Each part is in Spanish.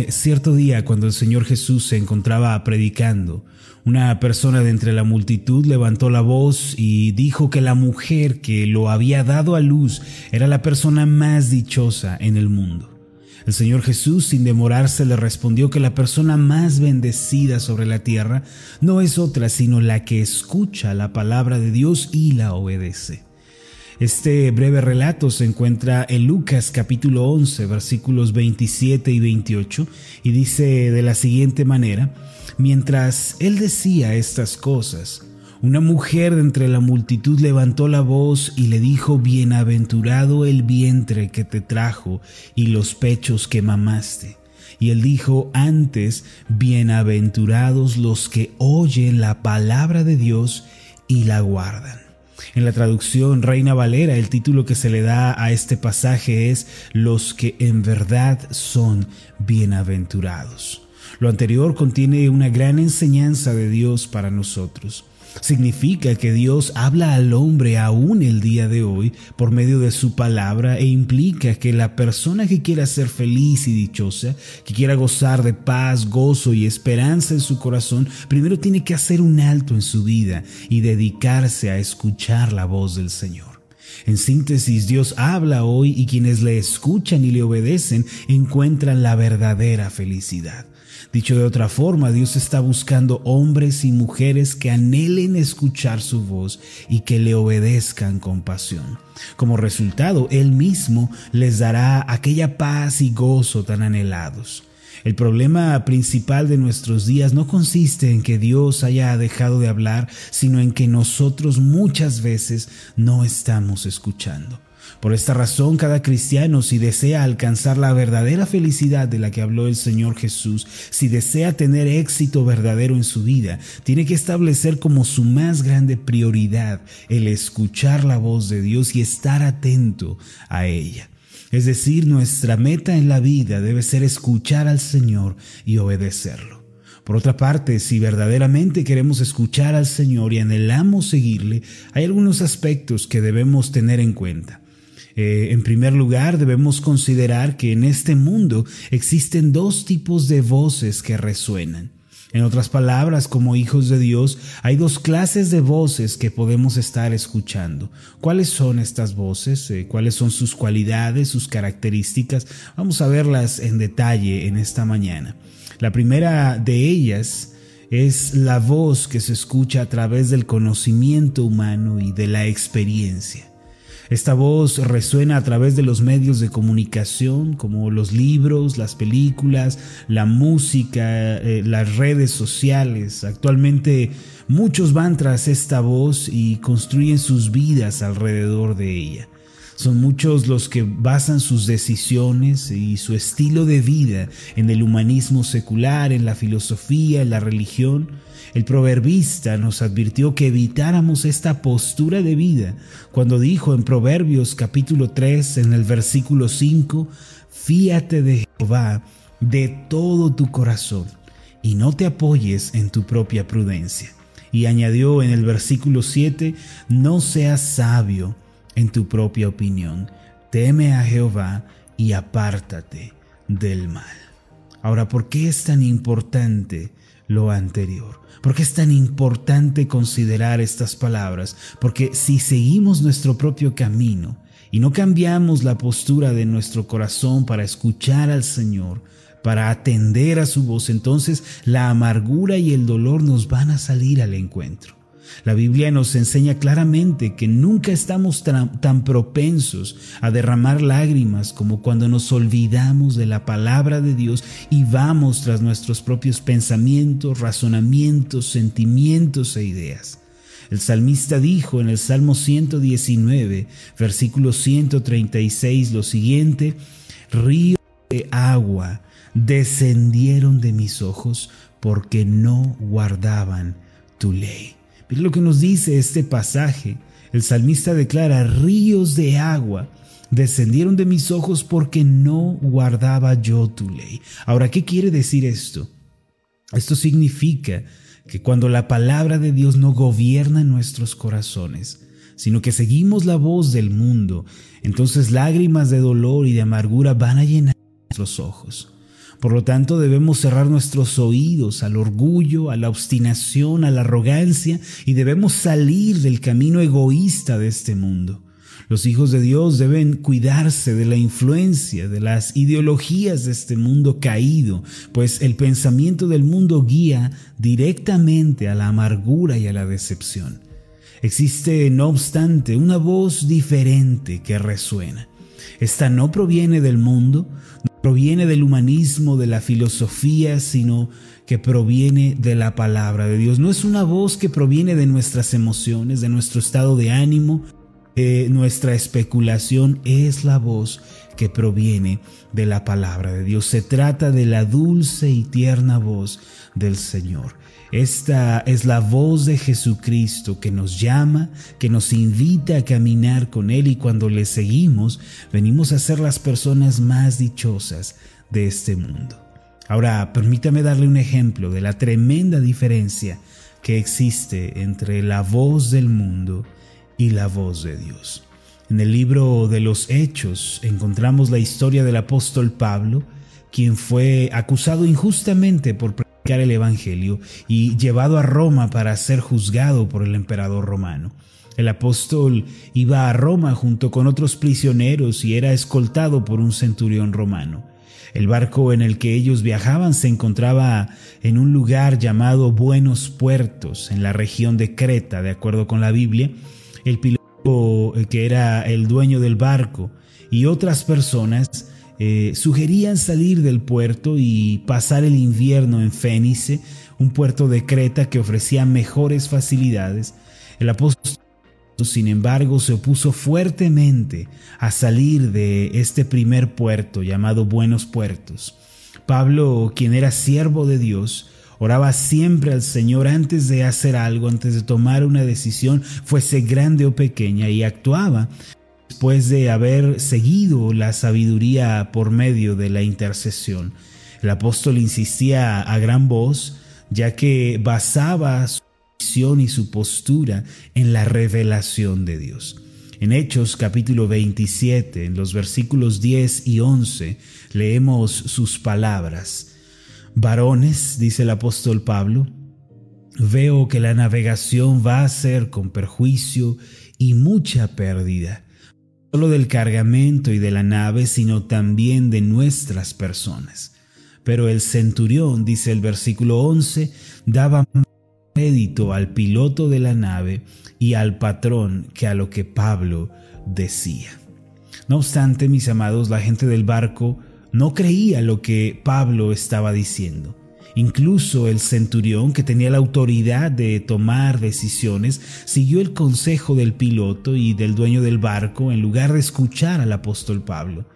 Eh, cierto día, cuando el Señor Jesús se encontraba predicando, una persona de entre la multitud levantó la voz y dijo que la mujer que lo había dado a luz era la persona más dichosa en el mundo. El Señor Jesús, sin demorarse, le respondió que la persona más bendecida sobre la tierra no es otra sino la que escucha la palabra de Dios y la obedece. Este breve relato se encuentra en Lucas capítulo 11 versículos 27 y 28 y dice de la siguiente manera, mientras él decía estas cosas, una mujer de entre la multitud levantó la voz y le dijo, Bienaventurado el vientre que te trajo y los pechos que mamaste. Y él dijo antes, Bienaventurados los que oyen la palabra de Dios y la guardan. En la traducción Reina Valera, el título que se le da a este pasaje es Los que en verdad son bienaventurados. Lo anterior contiene una gran enseñanza de Dios para nosotros. Significa que Dios habla al hombre aún el día de hoy por medio de su palabra e implica que la persona que quiera ser feliz y dichosa, que quiera gozar de paz, gozo y esperanza en su corazón, primero tiene que hacer un alto en su vida y dedicarse a escuchar la voz del Señor. En síntesis, Dios habla hoy y quienes le escuchan y le obedecen encuentran la verdadera felicidad. Dicho de otra forma, Dios está buscando hombres y mujeres que anhelen escuchar su voz y que le obedezcan con pasión. Como resultado, Él mismo les dará aquella paz y gozo tan anhelados. El problema principal de nuestros días no consiste en que Dios haya dejado de hablar, sino en que nosotros muchas veces no estamos escuchando. Por esta razón, cada cristiano, si desea alcanzar la verdadera felicidad de la que habló el Señor Jesús, si desea tener éxito verdadero en su vida, tiene que establecer como su más grande prioridad el escuchar la voz de Dios y estar atento a ella. Es decir, nuestra meta en la vida debe ser escuchar al Señor y obedecerlo. Por otra parte, si verdaderamente queremos escuchar al Señor y anhelamos seguirle, hay algunos aspectos que debemos tener en cuenta. Eh, en primer lugar, debemos considerar que en este mundo existen dos tipos de voces que resuenan. En otras palabras, como hijos de Dios, hay dos clases de voces que podemos estar escuchando. ¿Cuáles son estas voces? Eh, ¿Cuáles son sus cualidades, sus características? Vamos a verlas en detalle en esta mañana. La primera de ellas es la voz que se escucha a través del conocimiento humano y de la experiencia. Esta voz resuena a través de los medios de comunicación como los libros, las películas, la música, eh, las redes sociales. Actualmente muchos van tras esta voz y construyen sus vidas alrededor de ella. Son muchos los que basan sus decisiones y su estilo de vida en el humanismo secular, en la filosofía, en la religión el proverbista nos advirtió que evitáramos esta postura de vida cuando dijo en Proverbios capítulo 3 en el versículo 5, fíate de Jehová de todo tu corazón y no te apoyes en tu propia prudencia. Y añadió en el versículo 7, no seas sabio en tu propia opinión, teme a Jehová y apártate del mal. Ahora, ¿por qué es tan importante lo anterior. ¿Por qué es tan importante considerar estas palabras? Porque si seguimos nuestro propio camino y no cambiamos la postura de nuestro corazón para escuchar al Señor, para atender a su voz, entonces la amargura y el dolor nos van a salir al encuentro. La Biblia nos enseña claramente que nunca estamos tan, propensos a derramar lágrimas como cuando nos olvidamos de la palabra de Dios y vamos tras nuestros propios pensamientos, razonamientos, sentimientos e ideas. El salmista dijo en el Salmo 119, versículo 136 lo siguiente, ríos de agua descendieron de mis ojos porque no guardaban tu ley. Lo que nos dice este pasaje. El salmista declara, ríos de agua descendieron de mis ojos porque no guardaba yo tu ley. Ahora, ¿qué quiere decir esto? Esto significa que cuando la palabra de Dios no gobierna nuestros corazones, sino que seguimos la voz del mundo, entonces lágrimas de dolor y de amargura van a llenar nuestros ojos. Por lo tanto, debemos cerrar nuestros oídos al orgullo, a la obstinación, a la arrogancia y debemos salir del camino egoísta de este mundo. Los hijos de Dios deben cuidarse de la influencia de las ideologías de este mundo caído, pues el pensamiento del mundo guía directamente a la amargura y a la decepción. Existe, no obstante, una voz diferente que resuena. Esta no proviene del mundo, proviene del humanismo, de la filosofía, sino que proviene de la palabra de Dios. No es una voz que proviene de nuestras emociones, de nuestro estado de ánimo, de nuestra especulación, es la voz que proviene de la palabra de Dios. Se trata de la dulce y tierna voz del Señor. Esta es la voz de Jesucristo que nos llama, que nos invita a caminar con Él y cuando le seguimos venimos a ser las personas más dichosas de este mundo. Ahora, permítame darle un ejemplo de la tremenda diferencia que existe entre la voz del mundo y la voz de Dios. En el libro de los Hechos encontramos la historia del apóstol Pablo, quien fue acusado injustamente por el Evangelio y llevado a Roma para ser juzgado por el emperador romano. El apóstol iba a Roma junto con otros prisioneros y era escoltado por un centurión romano. El barco en el que ellos viajaban se encontraba en un lugar llamado Buenos Puertos, en la región de Creta, de acuerdo con la Biblia. El piloto, eh, que era el dueño del barco, y otras personas eh, sugerían salir del puerto y pasar el invierno en Fénice, un puerto de Creta que ofrecía mejores facilidades. El apóstol, sin embargo, se opuso fuertemente a salir de este primer puerto llamado Buenos Puertos. Pablo, quien era siervo de Dios, oraba siempre al Señor antes de hacer algo, antes de tomar una decisión, fuese grande o pequeña, y actuaba después de haber seguido la sabiduría por medio de la intercesión. El apóstol insistía a gran voz, ya que basaba su visión y su postura en la revelación de Dios. En Hechos capítulo 27, en los versículos 10 y 11, leemos sus palabras. Varones, dice el apóstol Pablo, veo que la navegación va a ser con perjuicio y mucha pérdida solo del cargamento y de la nave, sino también de nuestras personas. Pero el centurión, dice el versículo 11, daba crédito al piloto de la nave y al patrón que a lo que Pablo decía. No obstante, mis amados, la gente del barco no creía lo que Pablo estaba diciendo. Incluso el centurión, que tenía la autoridad de tomar decisiones, siguió el consejo del piloto y del dueño del barco en lugar de escuchar al apóstol Pablo.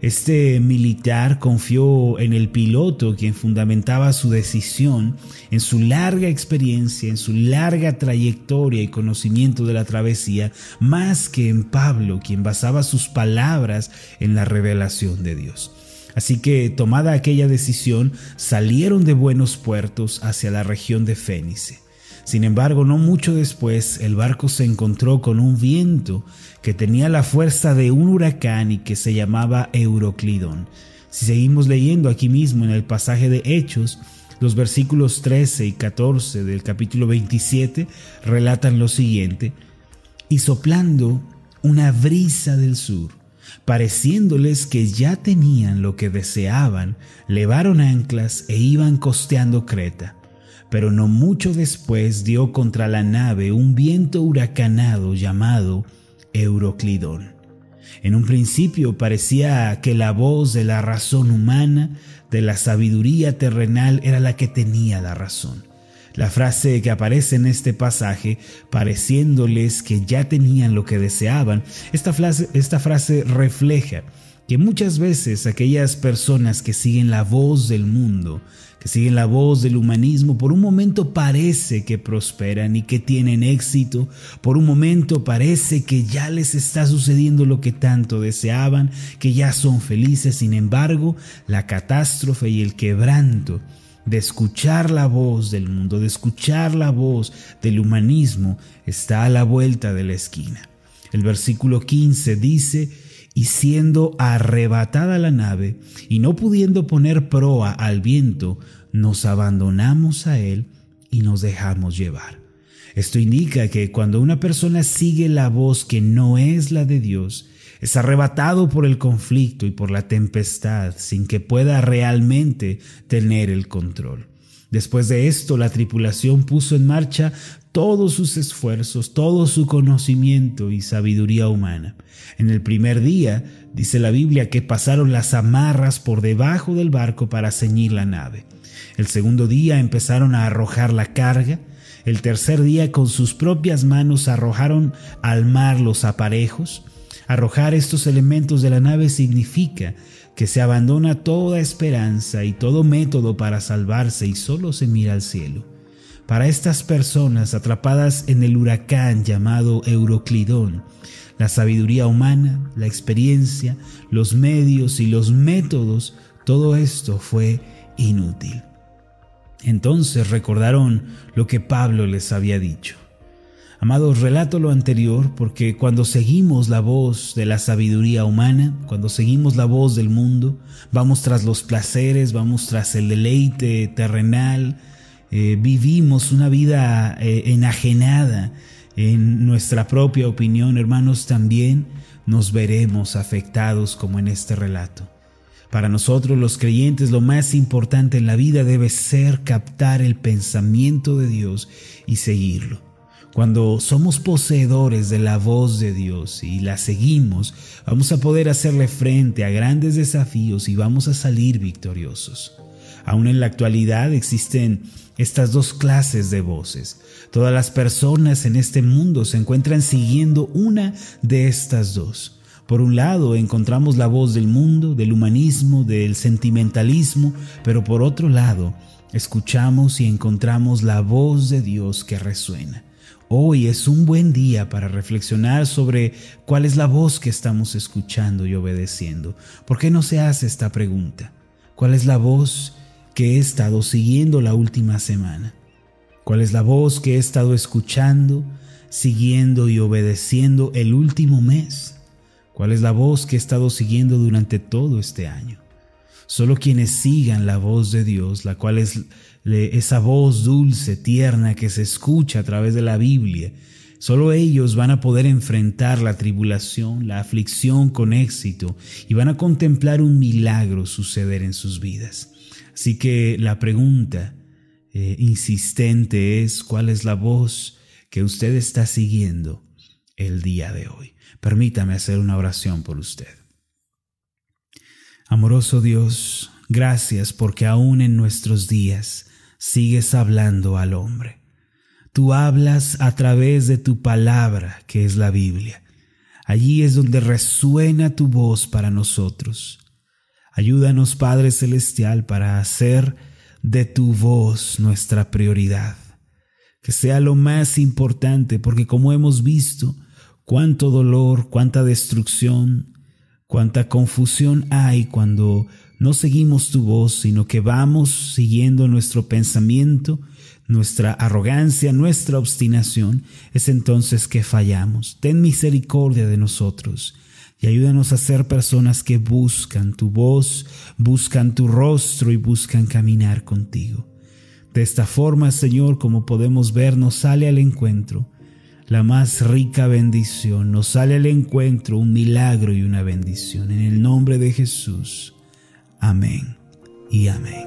Este militar confió en el piloto, quien fundamentaba su decisión en su larga experiencia, en su larga trayectoria y conocimiento de la travesía, más que en Pablo, quien basaba sus palabras en la revelación de Dios. Así que, tomada aquella decisión, salieron de buenos puertos hacia la región de Fénice. Sin embargo, no mucho después, el barco se encontró con un viento que tenía la fuerza de un huracán y que se llamaba Euroclidón. Si seguimos leyendo aquí mismo en el pasaje de Hechos, los versículos 13 y 14 del capítulo 27 relatan lo siguiente, y soplando una brisa del sur, Pareciéndoles que ya tenían lo que deseaban, levaron anclas e iban costeando Creta. Pero no mucho después dio contra la nave un viento huracanado llamado Euroclidón. En un principio parecía que la voz de la razón humana, de la sabiduría terrenal, era la que tenía la razón. La frase que aparece en este pasaje, pareciéndoles que ya tenían lo que deseaban, esta frase, refleja que muchas veces aquellas personas que siguen la voz del mundo, que siguen la voz del humanismo, por un momento parece que prosperan y que tienen éxito, por un momento parece que ya les está sucediendo lo que tanto deseaban, que ya son felices, sin embargo, la catástrofe y el quebranto de escuchar la voz del mundo, de escuchar la voz del humanismo, está a la vuelta de la esquina. El versículo 15 dice, y siendo arrebatada la nave y no pudiendo poner proa al viento, nos abandonamos a él y nos dejamos llevar. Esto indica que cuando una persona sigue la voz que no es la de Dios, es arrebatado por el conflicto y por la tempestad sin que pueda realmente tener el control. Después de esto, la tripulación puso en marcha todos sus esfuerzos, todo su conocimiento y sabiduría humana. En el primer día, dice la Biblia, que pasaron las amarras por debajo del barco para ceñir la nave. El segundo día empezaron a arrojar la carga. El tercer día con sus propias manos arrojaron al mar los aparejos. Arrojar estos elementos de la nave significa que se abandona toda esperanza y todo método para salvarse y solo se mira al cielo. Para estas personas atrapadas en el huracán llamado Euroclidón, la sabiduría humana, la experiencia, los medios y los métodos, todo esto fue inútil. Entonces recordaron lo que Pablo les había dicho. Amados, relato lo anterior porque cuando seguimos la voz de la sabiduría humana, cuando seguimos la voz del mundo, vamos tras los placeres, vamos tras el deleite terrenal, eh, vivimos una vida eh, enajenada en nuestra propia opinión, hermanos, también nos veremos afectados como en este relato. Para nosotros los creyentes lo más importante en la vida debe ser captar el pensamiento de Dios y seguirlo. Cuando somos poseedores de la voz de Dios y la seguimos, vamos a poder hacerle frente a grandes desafíos y vamos a salir victoriosos. Aún en la actualidad existen estas dos clases de voces. Todas las personas en este mundo se encuentran siguiendo una de estas dos. Por un lado encontramos la voz del mundo, del humanismo, del sentimentalismo, pero por otro lado escuchamos y encontramos la voz de Dios que resuena. Hoy es un buen día para reflexionar sobre cuál es la voz que estamos escuchando y obedeciendo. ¿Por qué no se hace esta pregunta? ¿Cuál es la voz que he estado siguiendo la última semana? ¿Cuál es la voz que he estado escuchando, siguiendo y obedeciendo el último mes? ¿Cuál es la voz que he estado siguiendo durante todo este año? Solo quienes sigan la voz de Dios, la cual es esa voz dulce, tierna que se escucha a través de la Biblia, solo ellos van a poder enfrentar la tribulación, la aflicción con éxito y van a contemplar un milagro suceder en sus vidas. Así que la pregunta eh, insistente es cuál es la voz que usted está siguiendo el día de hoy. Permítame hacer una oración por usted. Amoroso Dios, gracias porque aún en nuestros días sigues hablando al hombre. Tú hablas a través de tu palabra, que es la Biblia. Allí es donde resuena tu voz para nosotros. Ayúdanos, Padre Celestial, para hacer de tu voz nuestra prioridad. Que sea lo más importante, porque como hemos visto, cuánto dolor, cuánta destrucción, cuánta confusión hay cuando no seguimos tu voz, sino que vamos siguiendo nuestro pensamiento, nuestra arrogancia, nuestra obstinación, es entonces que fallamos. Ten misericordia de nosotros y ayúdanos a ser personas que buscan tu voz, buscan tu rostro y buscan caminar contigo. De esta forma, Señor, como podemos ver, nos sale al encuentro la más rica bendición. Nos sale al encuentro un milagro y una bendición. En el nombre de Jesús. Amén y amén.